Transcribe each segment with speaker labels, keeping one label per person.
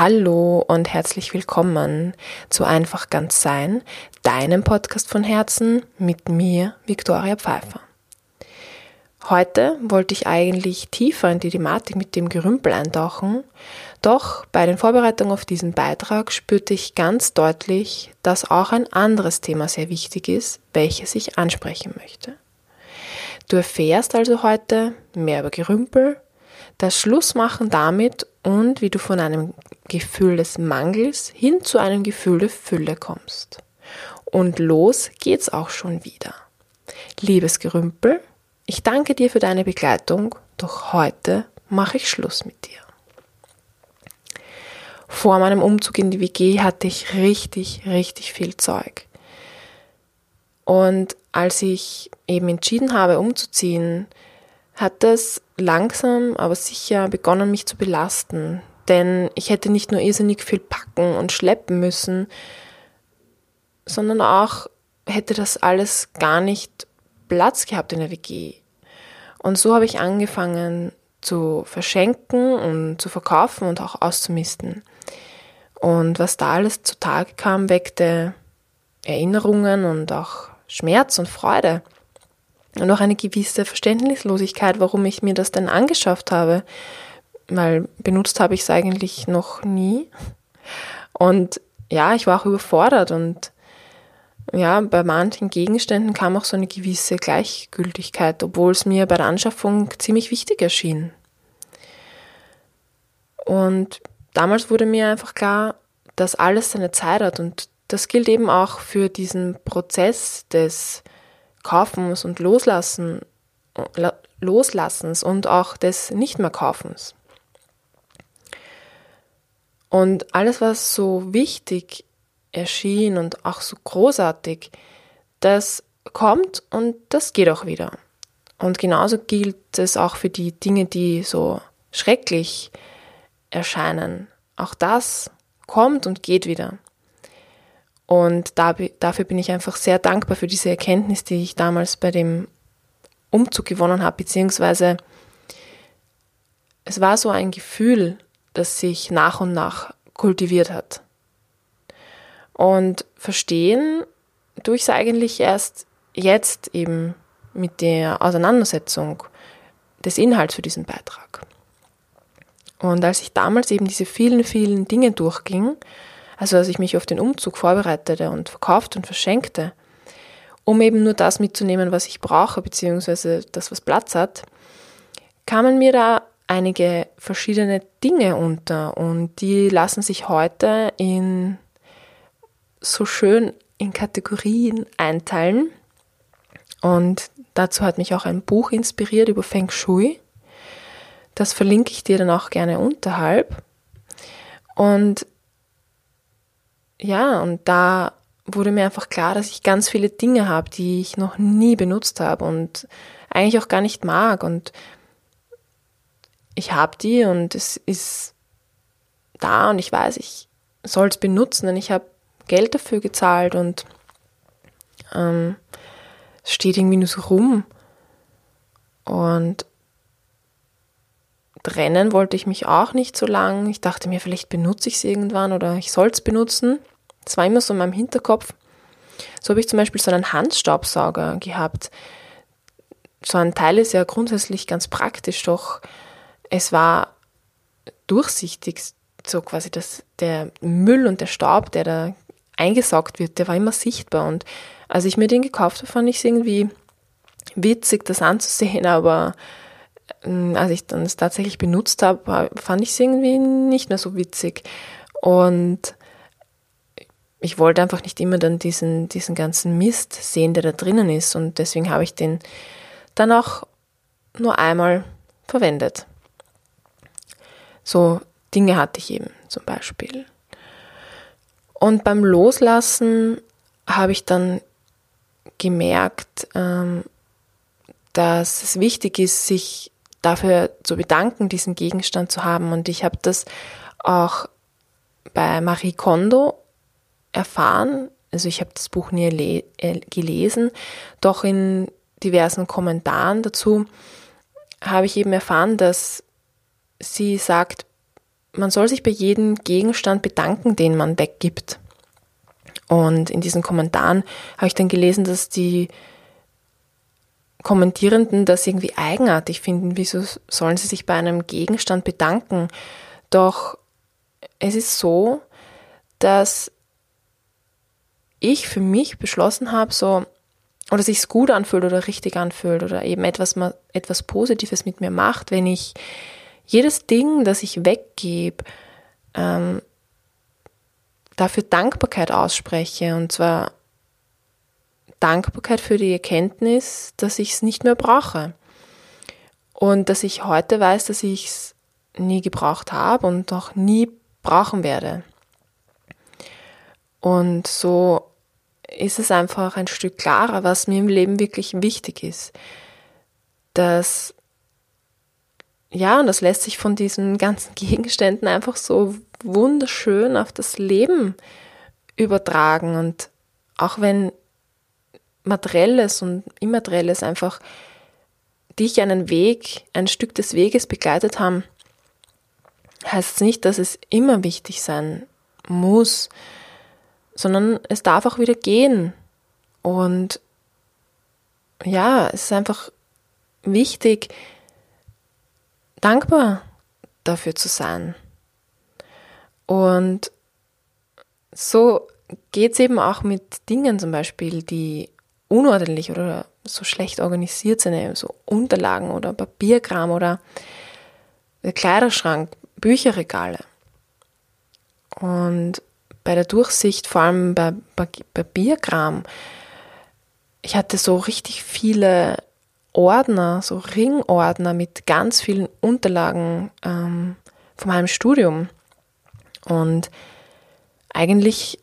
Speaker 1: Hallo und herzlich willkommen zu Einfach ganz sein, deinem Podcast von Herzen mit mir, Viktoria Pfeiffer. Heute wollte ich eigentlich tiefer in die Thematik mit dem Gerümpel eintauchen, doch bei den Vorbereitungen auf diesen Beitrag spürte ich ganz deutlich, dass auch ein anderes Thema sehr wichtig ist, welches ich ansprechen möchte. Du erfährst also heute mehr über Gerümpel, das Schlussmachen damit und wie du von einem Gefühl des Mangels hin zu einem Gefühl der Fülle kommst. Und los geht's auch schon wieder. Liebes Gerümpel, ich danke dir für deine Begleitung, doch heute mache ich Schluss mit dir. Vor meinem Umzug in die WG hatte ich richtig, richtig viel Zeug. Und als ich eben entschieden habe, umzuziehen, hat das langsam, aber sicher begonnen, mich zu belasten. Denn ich hätte nicht nur irrsinnig viel packen und schleppen müssen, sondern auch hätte das alles gar nicht Platz gehabt in der WG. Und so habe ich angefangen zu verschenken und zu verkaufen und auch auszumisten. Und was da alles zutage kam, weckte Erinnerungen und auch Schmerz und Freude. Und auch eine gewisse Verständnislosigkeit, warum ich mir das denn angeschafft habe. Weil benutzt habe ich es eigentlich noch nie. Und ja, ich war auch überfordert und ja, bei manchen Gegenständen kam auch so eine gewisse Gleichgültigkeit, obwohl es mir bei der Anschaffung ziemlich wichtig erschien. Und damals wurde mir einfach klar, dass alles seine Zeit hat und das gilt eben auch für diesen Prozess des Kaufens und Loslassen, Loslassens und auch des Nicht mehr Kaufens. Und alles, was so wichtig erschien und auch so großartig, das kommt und das geht auch wieder. Und genauso gilt es auch für die Dinge, die so schrecklich erscheinen. Auch das kommt und geht wieder. Und da, dafür bin ich einfach sehr dankbar für diese Erkenntnis, die ich damals bei dem Umzug gewonnen habe, beziehungsweise es war so ein Gefühl, das sich nach und nach kultiviert hat. Und verstehen tue ich es eigentlich erst jetzt eben mit der Auseinandersetzung des Inhalts für diesen Beitrag. Und als ich damals eben diese vielen, vielen Dinge durchging, also als ich mich auf den Umzug vorbereitete und verkaufte und verschenkte, um eben nur das mitzunehmen, was ich brauche, beziehungsweise das, was Platz hat, kamen mir da einige verschiedene Dinge unter und die lassen sich heute in so schön in Kategorien einteilen. Und dazu hat mich auch ein Buch inspiriert über Feng Shui. Das verlinke ich dir dann auch gerne unterhalb. Und ja, und da wurde mir einfach klar, dass ich ganz viele Dinge habe, die ich noch nie benutzt habe und eigentlich auch gar nicht mag. Und ich habe die und es ist da und ich weiß, ich soll es benutzen, denn ich habe Geld dafür gezahlt und ähm, es steht irgendwie nur so rum. Und trennen wollte ich mich auch nicht so lang. Ich dachte mir, vielleicht benutze ich es irgendwann oder ich soll es benutzen. Das war immer so in meinem Hinterkopf. So habe ich zum Beispiel so einen Handstaubsauger gehabt. So ein Teil ist ja grundsätzlich ganz praktisch, doch es war durchsichtig, so quasi das, der Müll und der Staub, der da eingesaugt wird, der war immer sichtbar. Und als ich mir den gekauft habe, fand ich es irgendwie witzig, das anzusehen, aber als ich dann es tatsächlich benutzt habe, fand ich es irgendwie nicht mehr so witzig. Und ich wollte einfach nicht immer dann diesen, diesen ganzen Mist sehen, der da drinnen ist. Und deswegen habe ich den dann auch nur einmal verwendet. So Dinge hatte ich eben zum Beispiel. Und beim Loslassen habe ich dann gemerkt, ähm, dass es wichtig ist, sich dafür zu bedanken, diesen Gegenstand zu haben. Und ich habe das auch bei Marie Kondo erfahren. Also ich habe das Buch nie äh, gelesen, doch in diversen Kommentaren dazu habe ich eben erfahren, dass sie sagt, man soll sich bei jedem Gegenstand bedanken, den man weggibt. Und in diesen Kommentaren habe ich dann gelesen, dass die Kommentierenden das irgendwie eigenartig finden. Wieso sollen sie sich bei einem Gegenstand bedanken? Doch es ist so, dass ich für mich beschlossen habe, so, oder sich es gut anfühlt oder richtig anfühlt oder eben etwas, etwas Positives mit mir macht, wenn ich jedes Ding, das ich weggebe, ähm, dafür Dankbarkeit ausspreche. Und zwar Dankbarkeit für die Erkenntnis, dass ich es nicht mehr brauche. Und dass ich heute weiß, dass ich es nie gebraucht habe und auch nie brauchen werde. Und so ist es einfach ein Stück klarer, was mir im Leben wirklich wichtig ist. Dass, ja, und das lässt sich von diesen ganzen Gegenständen einfach so wunderschön auf das Leben übertragen. Und auch wenn materielles und immaterielles einfach dich einen Weg, ein Stück des Weges begleitet haben, heißt es nicht, dass es immer wichtig sein muss, sondern es darf auch wieder gehen. Und ja, es ist einfach wichtig, dankbar dafür zu sein. Und so geht es eben auch mit Dingen zum Beispiel, die unordentlich oder so schlecht organisiert sind, so Unterlagen oder Papierkram oder der Kleiderschrank, Bücherregale. Und bei der Durchsicht, vor allem bei Papierkram, ich hatte so richtig viele Ordner, so Ringordner mit ganz vielen Unterlagen ähm, von meinem Studium. Und eigentlich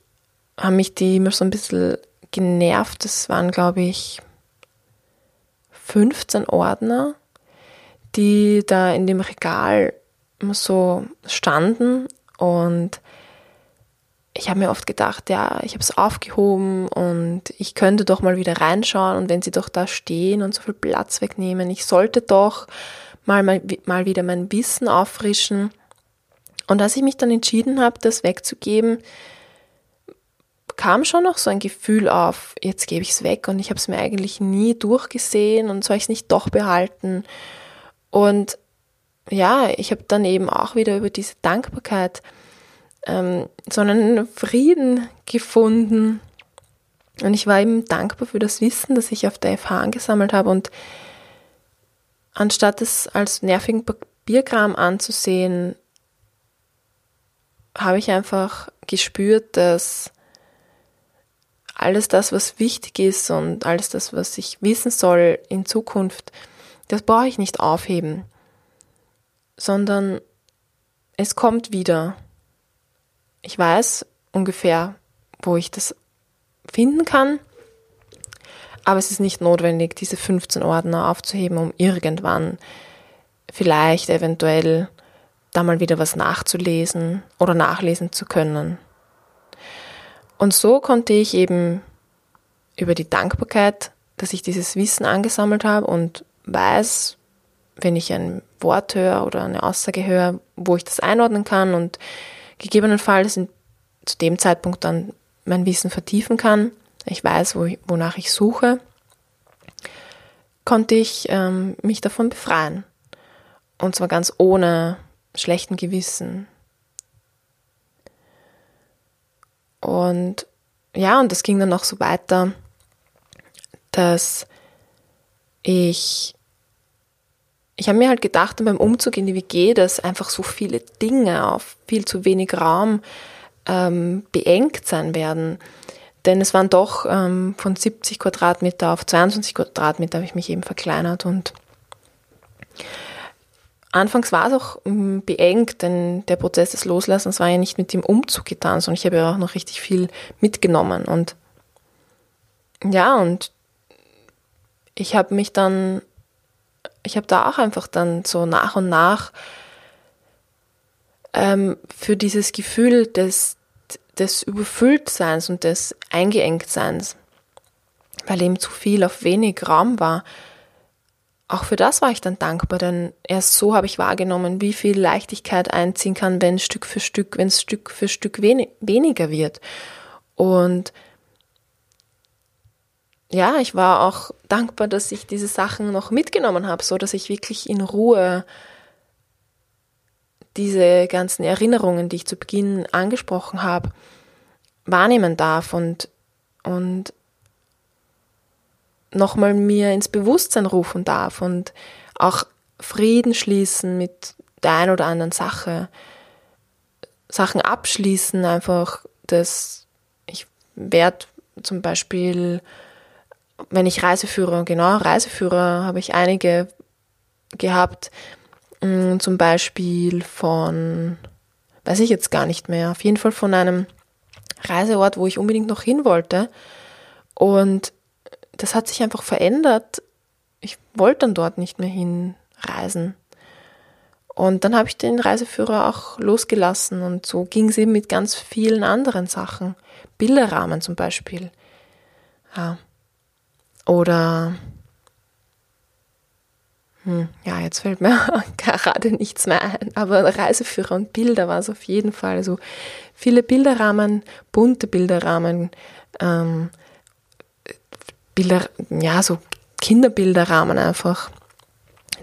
Speaker 1: haben mich die immer so ein bisschen genervt. Das waren, glaube ich, 15 Ordner, die da in dem Regal so standen. Und ich habe mir oft gedacht, ja, ich habe es aufgehoben und ich könnte doch mal wieder reinschauen und wenn sie doch da stehen und so viel Platz wegnehmen, ich sollte doch mal, mal, mal wieder mein Wissen auffrischen. Und als ich mich dann entschieden habe, das wegzugeben, kam schon noch so ein Gefühl auf, jetzt gebe ich es weg und ich habe es mir eigentlich nie durchgesehen und soll ich es nicht doch behalten. Und ja, ich habe dann eben auch wieder über diese Dankbarkeit ähm, so einen Frieden gefunden. Und ich war eben dankbar für das Wissen, das ich auf der FH angesammelt habe. Und anstatt es als nervigen Papierkram anzusehen, habe ich einfach gespürt, dass alles das, was wichtig ist und alles das, was ich wissen soll in Zukunft, das brauche ich nicht aufheben, sondern es kommt wieder. Ich weiß ungefähr, wo ich das finden kann, aber es ist nicht notwendig, diese 15 Ordner aufzuheben, um irgendwann vielleicht eventuell da mal wieder was nachzulesen oder nachlesen zu können. Und so konnte ich eben über die Dankbarkeit, dass ich dieses Wissen angesammelt habe und weiß, wenn ich ein Wort höre oder eine Aussage höre, wo ich das einordnen kann und gegebenenfalls in, zu dem Zeitpunkt dann mein Wissen vertiefen kann. Ich weiß, wo, wonach ich suche, konnte ich ähm, mich davon befreien. Und zwar ganz ohne schlechten Gewissen. Und ja, und das ging dann auch so weiter, dass ich, ich habe mir halt gedacht beim Umzug in die WG, dass einfach so viele Dinge auf viel zu wenig Raum ähm, beengt sein werden. Denn es waren doch ähm, von 70 Quadratmeter auf 22 Quadratmeter habe ich mich eben verkleinert und Anfangs war es auch mm, beengt, denn der Prozess des Loslassens war ja nicht mit dem Umzug getan, sondern ich habe ja auch noch richtig viel mitgenommen. Und ja, und ich habe mich dann, ich habe da auch einfach dann so nach und nach ähm, für dieses Gefühl des, des Überfülltseins und des Eingeengtseins, weil eben zu viel auf wenig Raum war, auch für das war ich dann dankbar, denn erst so habe ich wahrgenommen, wie viel Leichtigkeit einziehen kann, wenn Stück für Stück, wenn es Stück für Stück wenig, weniger wird. Und ja, ich war auch dankbar, dass ich diese Sachen noch mitgenommen habe, so dass ich wirklich in Ruhe diese ganzen Erinnerungen, die ich zu Beginn angesprochen habe, wahrnehmen darf und, und nochmal mir ins Bewusstsein rufen darf und auch Frieden schließen mit der ein oder anderen Sache, Sachen abschließen, einfach, dass ich werde zum Beispiel, wenn ich Reiseführer, genau, Reiseführer habe ich einige gehabt, mm, zum Beispiel von, weiß ich jetzt gar nicht mehr, auf jeden Fall von einem Reiseort, wo ich unbedingt noch hin wollte. Und das hat sich einfach verändert. Ich wollte dann dort nicht mehr hinreisen. Und dann habe ich den Reiseführer auch losgelassen und so ging es eben mit ganz vielen anderen Sachen. Bilderrahmen zum Beispiel. Ja. Oder hm, ja, jetzt fällt mir gerade nichts mehr ein, aber Reiseführer und Bilder war es auf jeden Fall. Also viele Bilderrahmen, bunte Bilderrahmen, ähm, Bilder, ja, so Kinderbilderrahmen einfach,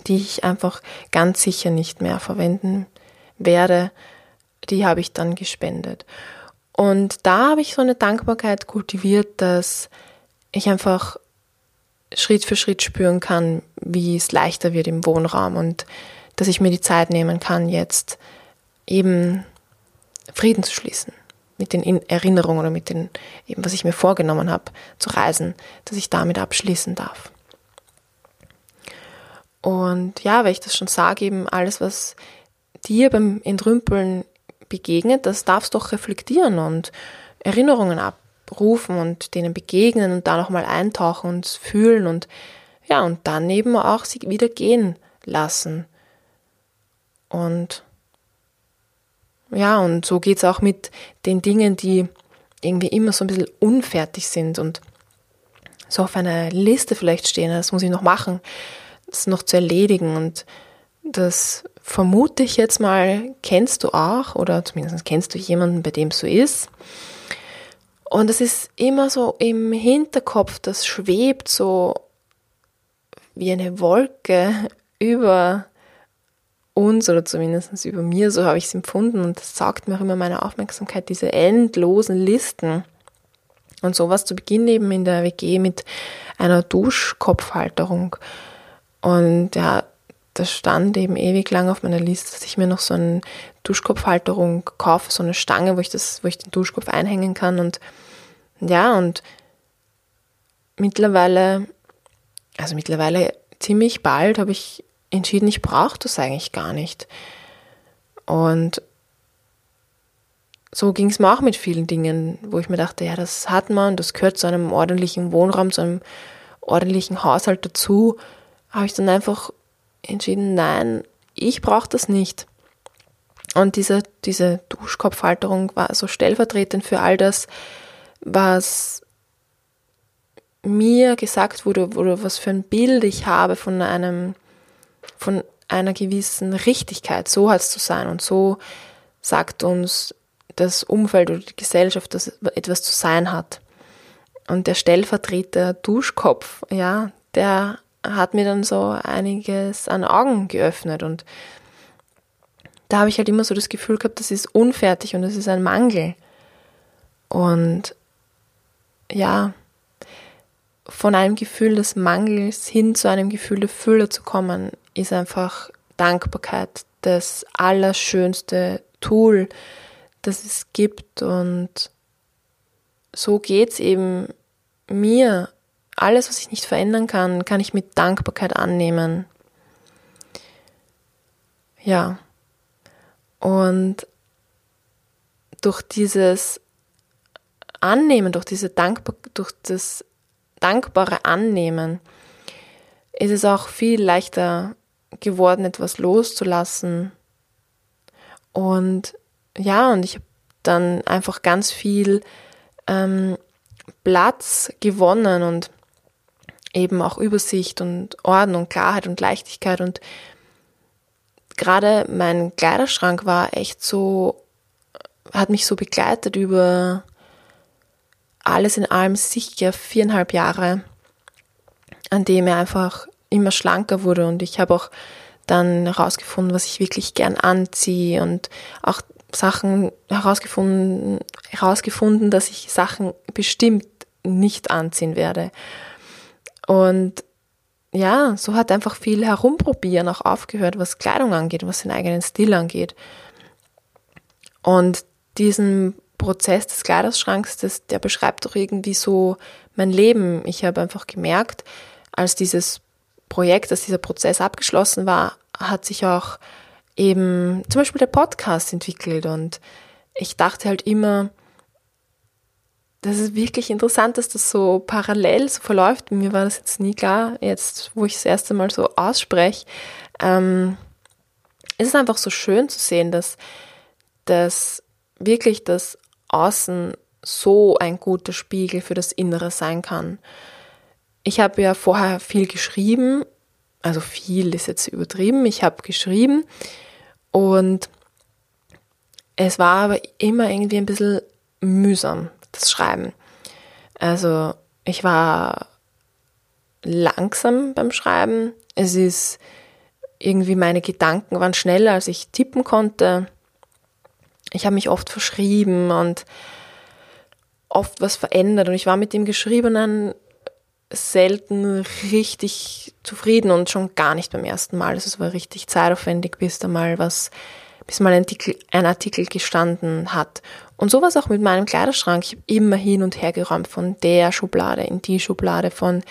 Speaker 1: die ich einfach ganz sicher nicht mehr verwenden werde. Die habe ich dann gespendet. Und da habe ich so eine Dankbarkeit kultiviert, dass ich einfach Schritt für Schritt spüren kann, wie es leichter wird im Wohnraum und dass ich mir die Zeit nehmen kann, jetzt eben Frieden zu schließen mit den Erinnerungen oder mit den, eben was ich mir vorgenommen habe, zu reisen, dass ich damit abschließen darf. Und ja, weil ich das schon sage, eben alles, was dir beim Entrümpeln begegnet, das darfst du doch reflektieren und Erinnerungen abrufen und denen begegnen und da nochmal eintauchen und fühlen und ja, und dann eben auch sie wieder gehen lassen. Und ja, und so geht's auch mit den Dingen, die irgendwie immer so ein bisschen unfertig sind und so auf einer Liste vielleicht stehen, das muss ich noch machen, das noch zu erledigen. Und das vermute ich jetzt mal, kennst du auch, oder zumindest kennst du jemanden, bei dem es so ist. Und es ist immer so im Hinterkopf, das schwebt so wie eine Wolke über uns oder zumindest über mir, so habe ich es empfunden und das saugt mir auch immer meine Aufmerksamkeit, diese endlosen Listen. Und sowas zu Beginn eben in der WG mit einer Duschkopfhalterung. Und ja, das stand eben ewig lang auf meiner Liste, dass ich mir noch so eine Duschkopfhalterung kaufe, so eine Stange, wo ich das, wo ich den Duschkopf einhängen kann. Und ja, und mittlerweile, also mittlerweile ziemlich bald habe ich entschieden, ich brauche das eigentlich gar nicht. Und so ging es mir auch mit vielen Dingen, wo ich mir dachte, ja, das hat man, das gehört zu einem ordentlichen Wohnraum, zu einem ordentlichen Haushalt dazu, habe ich dann einfach entschieden, nein, ich brauche das nicht. Und diese, diese Duschkopfhalterung war so stellvertretend für all das, was mir gesagt wurde, oder was für ein Bild ich habe von einem von einer gewissen Richtigkeit, so hat es zu sein und so sagt uns das Umfeld oder die Gesellschaft, dass etwas zu sein hat. Und der Stellvertreter Duschkopf, ja, der hat mir dann so einiges an Augen geöffnet und da habe ich halt immer so das Gefühl gehabt, das ist unfertig und das ist ein Mangel. Und ja, von einem Gefühl des Mangels hin zu einem Gefühl der Fülle zu kommen, ist einfach Dankbarkeit das allerschönste Tool, das es gibt. Und so geht es eben mir. Alles, was ich nicht verändern kann, kann ich mit Dankbarkeit annehmen. Ja. Und durch dieses Annehmen, durch diese Dankbar durch das dankbare Annehmen, ist es auch viel leichter geworden, etwas loszulassen. Und ja, und ich habe dann einfach ganz viel ähm, Platz gewonnen und eben auch Übersicht und Ordnung, Klarheit und Leichtigkeit und gerade mein Kleiderschrank war echt so, hat mich so begleitet über alles in allem sicher viereinhalb Jahre, an dem er einfach immer schlanker wurde und ich habe auch dann herausgefunden, was ich wirklich gern anziehe und auch Sachen herausgefunden, herausgefunden, dass ich Sachen bestimmt nicht anziehen werde. Und ja, so hat einfach viel herumprobieren auch aufgehört, was Kleidung angeht, was den eigenen Stil angeht. Und diesen Prozess des Kleiderschranks, das, der beschreibt doch irgendwie so mein Leben. Ich habe einfach gemerkt, als dieses Projekt, als dieser Prozess abgeschlossen war, hat sich auch eben zum Beispiel der Podcast entwickelt und ich dachte halt immer, das ist wirklich interessant, dass das so parallel so verläuft. Mir war das jetzt nie klar, jetzt wo ich das erste Mal so ausspreche. Ähm, es ist einfach so schön zu sehen, dass, dass wirklich das Außen so ein guter Spiegel für das Innere sein kann. Ich habe ja vorher viel geschrieben, also viel ist jetzt übertrieben, ich habe geschrieben und es war aber immer irgendwie ein bisschen mühsam das Schreiben. Also ich war langsam beim Schreiben. Es ist irgendwie meine Gedanken waren schneller, als ich tippen konnte. Ich habe mich oft verschrieben und oft was verändert und ich war mit dem Geschriebenen selten richtig zufrieden und schon gar nicht beim ersten Mal. Also es war richtig zeitaufwendig, bis da mal was, bis mal ein Artikel, ein Artikel gestanden hat. Und sowas auch mit meinem Kleiderschrank. Ich habe immer hin und her geräumt von der Schublade in die Schublade, von,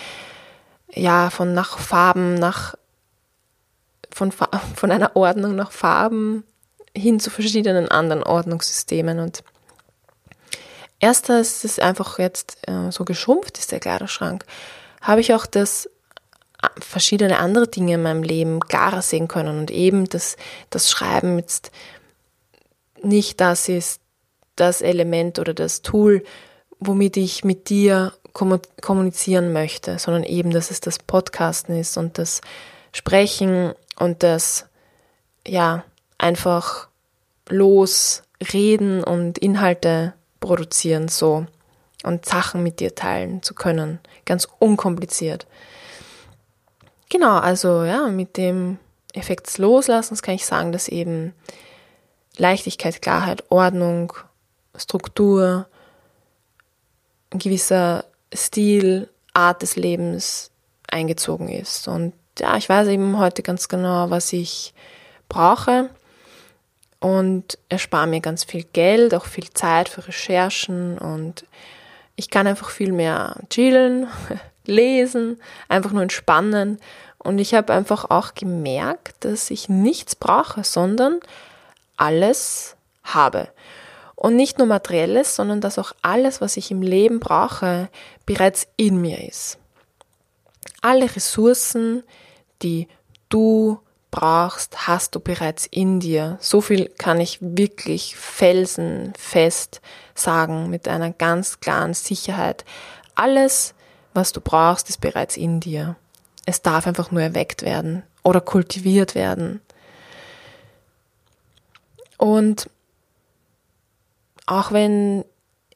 Speaker 1: ja, von nach Farben, nach, von, von einer Ordnung nach Farben hin zu verschiedenen anderen Ordnungssystemen. Und erst als es einfach jetzt äh, so geschrumpft ist, der Kleiderschrank, habe ich auch das äh, verschiedene andere Dinge in meinem Leben klarer sehen können und eben das, das Schreiben jetzt nicht das ist, das Element oder das Tool, womit ich mit dir kommunizieren möchte, sondern eben, dass es das Podcasten ist und das Sprechen und das, ja, einfach losreden und Inhalte produzieren, so und Sachen mit dir teilen zu können. Ganz unkompliziert. Genau, also ja, mit dem Effekt des Loslassens kann ich sagen, dass eben Leichtigkeit, Klarheit, Ordnung, Struktur, ein gewisser Stil, Art des Lebens eingezogen ist. Und ja, ich weiß eben heute ganz genau, was ich brauche und erspare mir ganz viel Geld, auch viel Zeit für Recherchen und ich kann einfach viel mehr chillen, lesen, einfach nur entspannen. Und ich habe einfach auch gemerkt, dass ich nichts brauche, sondern alles habe. Und nicht nur materielles, sondern dass auch alles, was ich im Leben brauche, bereits in mir ist. Alle Ressourcen, die du brauchst, hast du bereits in dir. So viel kann ich wirklich felsenfest sagen mit einer ganz klaren Sicherheit. Alles, was du brauchst, ist bereits in dir. Es darf einfach nur erweckt werden oder kultiviert werden. Und auch wenn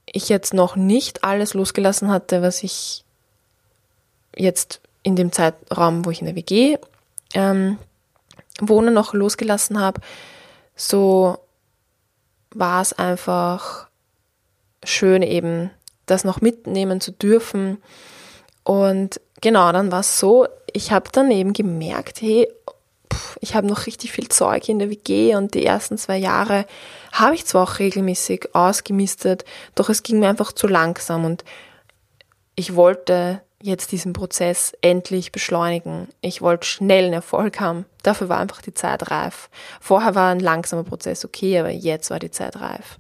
Speaker 1: ich jetzt noch nicht alles losgelassen hatte, was ich jetzt in dem Zeitraum, wo ich in der WG ähm, wohne, noch losgelassen habe, so war es einfach schön eben, das noch mitnehmen zu dürfen. Und genau, dann war es so, ich habe dann eben gemerkt, hey, ich habe noch richtig viel Zeug in der WG und die ersten zwei Jahre habe ich zwar auch regelmäßig ausgemistet, doch es ging mir einfach zu langsam und ich wollte jetzt diesen Prozess endlich beschleunigen. Ich wollte schnellen Erfolg haben. Dafür war einfach die Zeit reif. Vorher war ein langsamer Prozess okay, aber jetzt war die Zeit reif.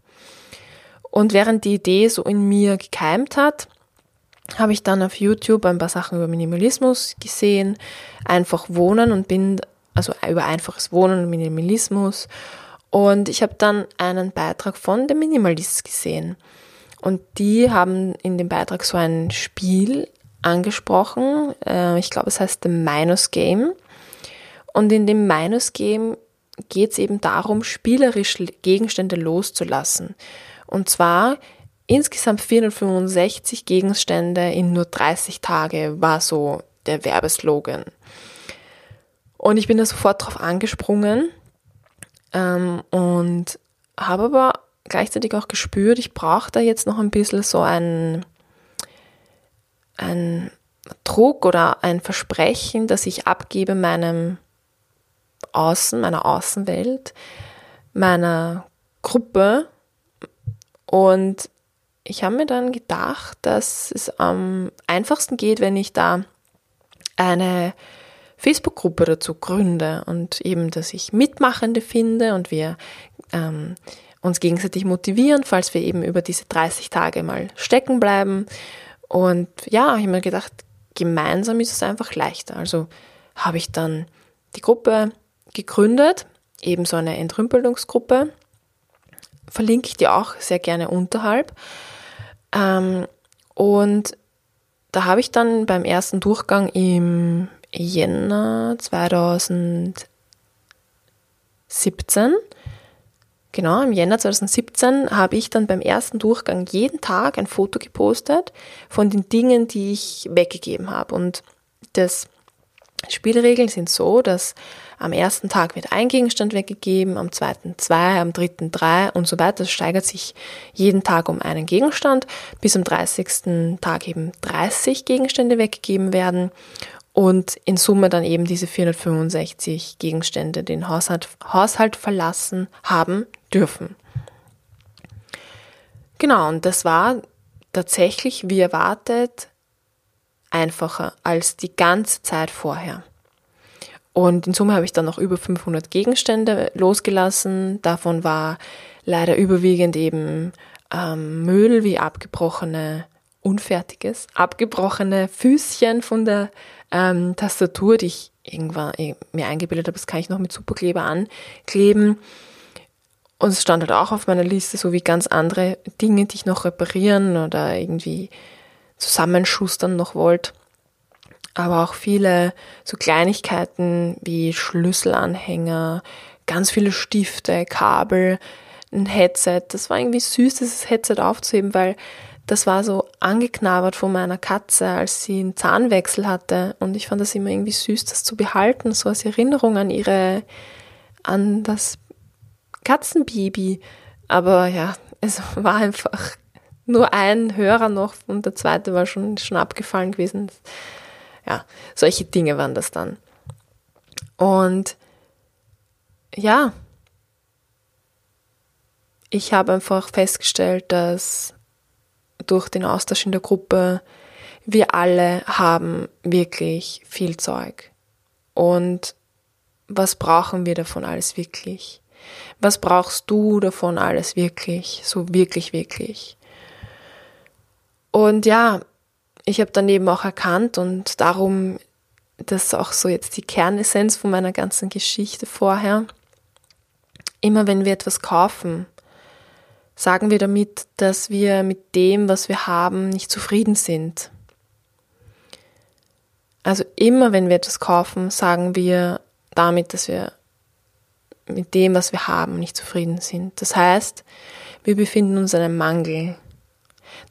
Speaker 1: Und während die Idee so in mir gekeimt hat, habe ich dann auf YouTube ein paar Sachen über Minimalismus gesehen, einfach wohnen und bin also über einfaches Wohnen und Minimalismus. Und ich habe dann einen Beitrag von The Minimalist gesehen. Und die haben in dem Beitrag so ein Spiel angesprochen. Äh, ich glaube, es heißt The Minus Game. Und in dem Minus Game geht es eben darum, spielerisch Gegenstände loszulassen. Und zwar insgesamt 465 Gegenstände in nur 30 Tage war so der Werbeslogan. Und ich bin da sofort drauf angesprungen ähm, und habe aber gleichzeitig auch gespürt, ich brauche da jetzt noch ein bisschen so ein, ein Druck oder ein Versprechen, das ich abgebe meinem Außen, meiner Außenwelt, meiner Gruppe. Und ich habe mir dann gedacht, dass es am einfachsten geht, wenn ich da eine Facebook-Gruppe dazu gründe und eben, dass ich Mitmachende finde und wir ähm, uns gegenseitig motivieren, falls wir eben über diese 30 Tage mal stecken bleiben. Und ja, ich habe mir gedacht, gemeinsam ist es einfach leichter. Also habe ich dann die Gruppe gegründet, eben so eine Entrümpelungsgruppe. Verlinke ich dir auch sehr gerne unterhalb. Ähm, und da habe ich dann beim ersten Durchgang im Jänner 2017, genau, im Jänner 2017 habe ich dann beim ersten Durchgang jeden Tag ein Foto gepostet von den Dingen, die ich weggegeben habe. Und das Spielregeln sind so, dass am ersten Tag wird ein Gegenstand weggegeben, am zweiten zwei, am dritten drei und so weiter. Das steigert sich jeden Tag um einen Gegenstand, bis am 30. Tag eben 30 Gegenstände weggegeben werden und in Summe dann eben diese 465 Gegenstände den Haushalt, Haushalt verlassen haben dürfen. Genau, und das war tatsächlich, wie erwartet, einfacher als die ganze Zeit vorher. Und in Summe habe ich dann noch über 500 Gegenstände losgelassen. Davon war leider überwiegend eben ähm, Müll wie abgebrochene, unfertiges, abgebrochene Füßchen von der ähm, Tastatur, die ich irgendwann äh, mir eingebildet habe, das kann ich noch mit Superkleber ankleben. Und es stand halt auch auf meiner Liste, so wie ganz andere Dinge, die ich noch reparieren oder irgendwie zusammenschustern noch wollte. Aber auch viele so Kleinigkeiten wie Schlüsselanhänger, ganz viele Stifte, Kabel, ein Headset. Das war irgendwie süß, dieses Headset aufzuheben, weil das war so angeknabbert von meiner Katze, als sie einen Zahnwechsel hatte. Und ich fand das immer irgendwie süß, das zu behalten, so als Erinnerung an ihre, an das Katzenbaby. Aber ja, es war einfach nur ein Hörer noch und der zweite war schon, schon abgefallen gewesen. Ja, solche Dinge waren das dann. Und ja, ich habe einfach festgestellt, dass durch den Austausch in der Gruppe wir alle haben wirklich viel Zeug. Und was brauchen wir davon alles wirklich? Was brauchst du davon alles wirklich? So wirklich, wirklich? Und ja, ich habe dann eben auch erkannt und darum, das ist auch so jetzt die Kernessenz von meiner ganzen Geschichte vorher. Immer wenn wir etwas kaufen, sagen wir damit, dass wir mit dem, was wir haben, nicht zufrieden sind. Also immer wenn wir etwas kaufen, sagen wir damit, dass wir mit dem, was wir haben, nicht zufrieden sind. Das heißt, wir befinden uns in einem Mangel.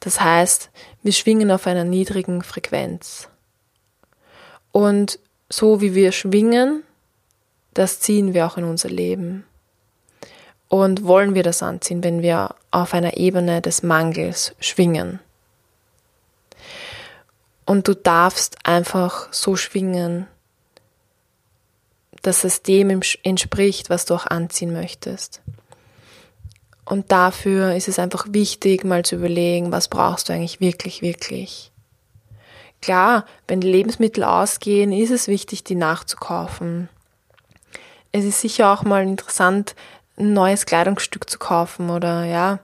Speaker 1: Das heißt, wir schwingen auf einer niedrigen Frequenz. Und so wie wir schwingen, das ziehen wir auch in unser Leben. Und wollen wir das anziehen, wenn wir auf einer Ebene des Mangels schwingen? Und du darfst einfach so schwingen, dass es dem entspricht, was du auch anziehen möchtest. Und dafür ist es einfach wichtig, mal zu überlegen, was brauchst du eigentlich wirklich, wirklich. Klar, wenn Lebensmittel ausgehen, ist es wichtig, die nachzukaufen. Es ist sicher auch mal interessant, ein neues Kleidungsstück zu kaufen oder ja.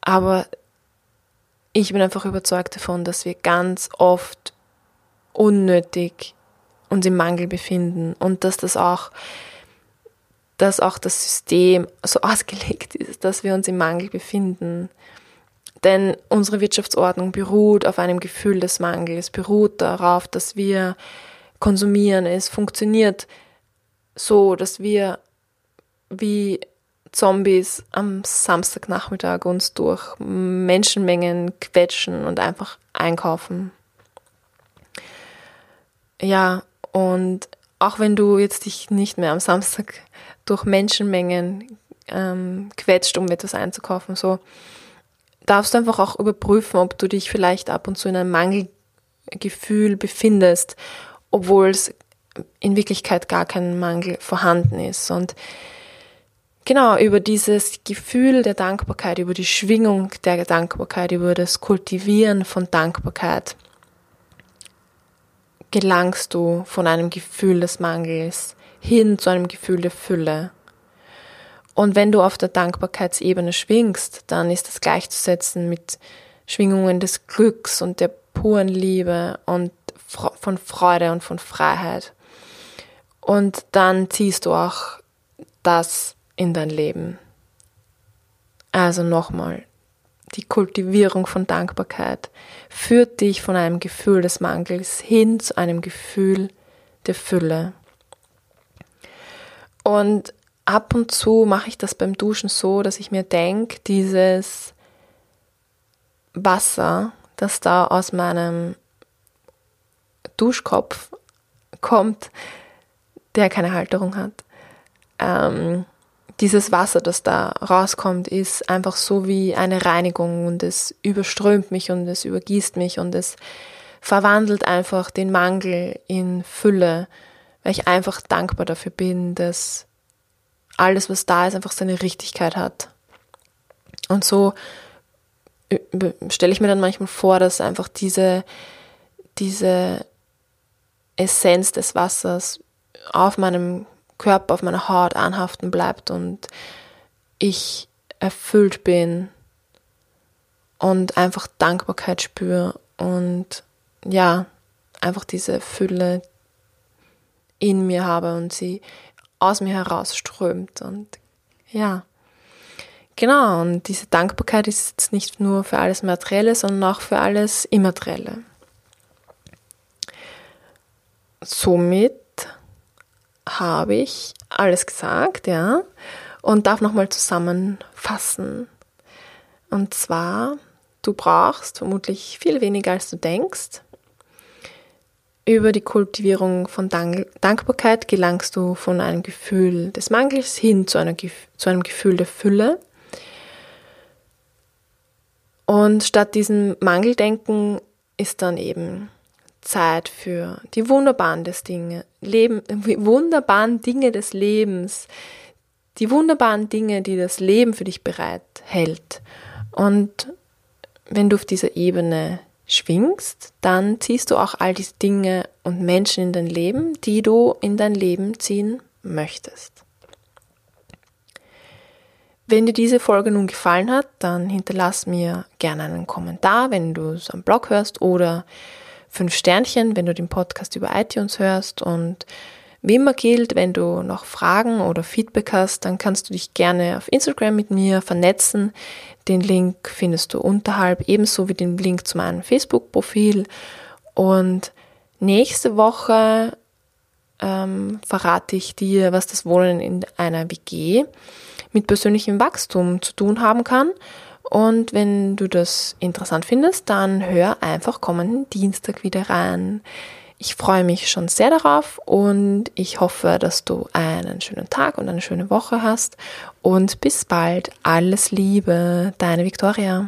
Speaker 1: Aber ich bin einfach überzeugt davon, dass wir ganz oft unnötig uns im Mangel befinden und dass das auch dass auch das System so ausgelegt ist, dass wir uns im Mangel befinden. Denn unsere Wirtschaftsordnung beruht auf einem Gefühl des Mangels, beruht darauf, dass wir konsumieren. Es funktioniert so, dass wir wie Zombies am Samstagnachmittag uns durch Menschenmengen quetschen und einfach einkaufen. Ja, und auch wenn du jetzt dich nicht mehr am Samstag durch Menschenmengen ähm, quetscht, um etwas einzukaufen, so darfst du einfach auch überprüfen, ob du dich vielleicht ab und zu in einem Mangelgefühl befindest, obwohl es in Wirklichkeit gar kein Mangel vorhanden ist. Und genau über dieses Gefühl der Dankbarkeit, über die Schwingung der Dankbarkeit, über das Kultivieren von Dankbarkeit gelangst du von einem Gefühl des Mangels hin zu einem Gefühl der Fülle. Und wenn du auf der Dankbarkeitsebene schwingst, dann ist das gleichzusetzen mit Schwingungen des Glücks und der puren Liebe und von Freude und von Freiheit. Und dann ziehst du auch das in dein Leben. Also nochmal, die Kultivierung von Dankbarkeit führt dich von einem Gefühl des Mangels hin zu einem Gefühl der Fülle. Und ab und zu mache ich das beim Duschen so, dass ich mir denke, dieses Wasser, das da aus meinem Duschkopf kommt, der keine Halterung hat, ähm, dieses Wasser, das da rauskommt, ist einfach so wie eine Reinigung und es überströmt mich und es übergießt mich und es verwandelt einfach den Mangel in Fülle, weil ich einfach dankbar dafür bin, dass alles, was da ist, einfach seine Richtigkeit hat. Und so äh, stelle ich mir dann manchmal vor, dass einfach diese, diese Essenz des Wassers auf meinem Körper, auf meiner Haut anhaften bleibt und ich erfüllt bin und einfach Dankbarkeit spüre und ja, einfach diese Fülle in mir habe und sie aus mir herausströmt und ja. Genau, und diese Dankbarkeit ist jetzt nicht nur für alles Materielle, sondern auch für alles Immaterielle. Somit habe ich alles gesagt, ja, und darf nochmal zusammenfassen. Und zwar, du brauchst vermutlich viel weniger, als du denkst. Über die Kultivierung von Dank Dankbarkeit gelangst du von einem Gefühl des Mangels hin zu, einer, zu einem Gefühl der Fülle. Und statt diesem Mangeldenken ist dann eben Zeit für die wunderbaren des Dinge, Leben, wunderbaren Dinge des Lebens, die wunderbaren Dinge, die das Leben für dich bereithält. Und wenn du auf dieser Ebene schwingst, dann ziehst du auch all diese Dinge und Menschen in dein Leben, die du in dein Leben ziehen möchtest. Wenn dir diese Folge nun gefallen hat, dann hinterlass mir gerne einen Kommentar, wenn du es am Blog hörst oder fünf Sternchen, wenn du den Podcast über iTunes hörst. Und wie immer gilt, wenn du noch Fragen oder Feedback hast, dann kannst du dich gerne auf Instagram mit mir vernetzen. Den Link findest du unterhalb, ebenso wie den Link zu meinem Facebook-Profil. Und nächste Woche ähm, verrate ich dir, was das Wohnen in einer WG mit persönlichem Wachstum zu tun haben kann und wenn du das interessant findest, dann hör einfach kommenden Dienstag wieder rein. Ich freue mich schon sehr darauf und ich hoffe, dass du einen schönen Tag und eine schöne Woche hast. Und bis bald. Alles Liebe, deine Victoria.